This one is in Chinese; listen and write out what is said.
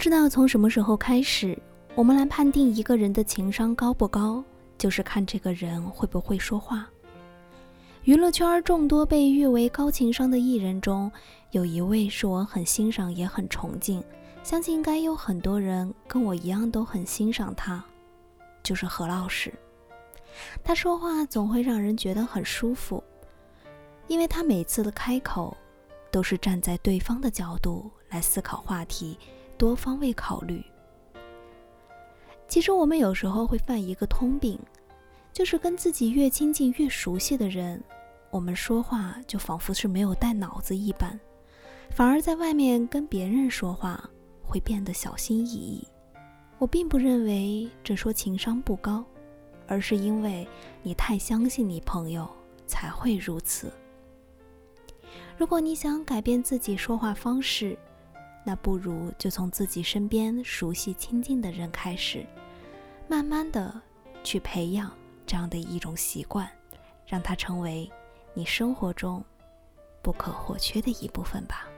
不知道从什么时候开始，我们来判定一个人的情商高不高，就是看这个人会不会说话。娱乐圈众多被誉为高情商的艺人中，有一位是我很欣赏也很崇敬，相信应该有很多人跟我一样都很欣赏他，就是何老师。他说话总会让人觉得很舒服，因为他每次的开口都是站在对方的角度来思考话题，多方位考虑。其实我们有时候会犯一个通病。就是跟自己越亲近、越熟悉的人，我们说话就仿佛是没有带脑子一般，反而在外面跟别人说话会变得小心翼翼。我并不认为这说情商不高，而是因为你太相信你朋友才会如此。如果你想改变自己说话方式，那不如就从自己身边熟悉、亲近的人开始，慢慢的去培养。这样的一种习惯，让它成为你生活中不可或缺的一部分吧。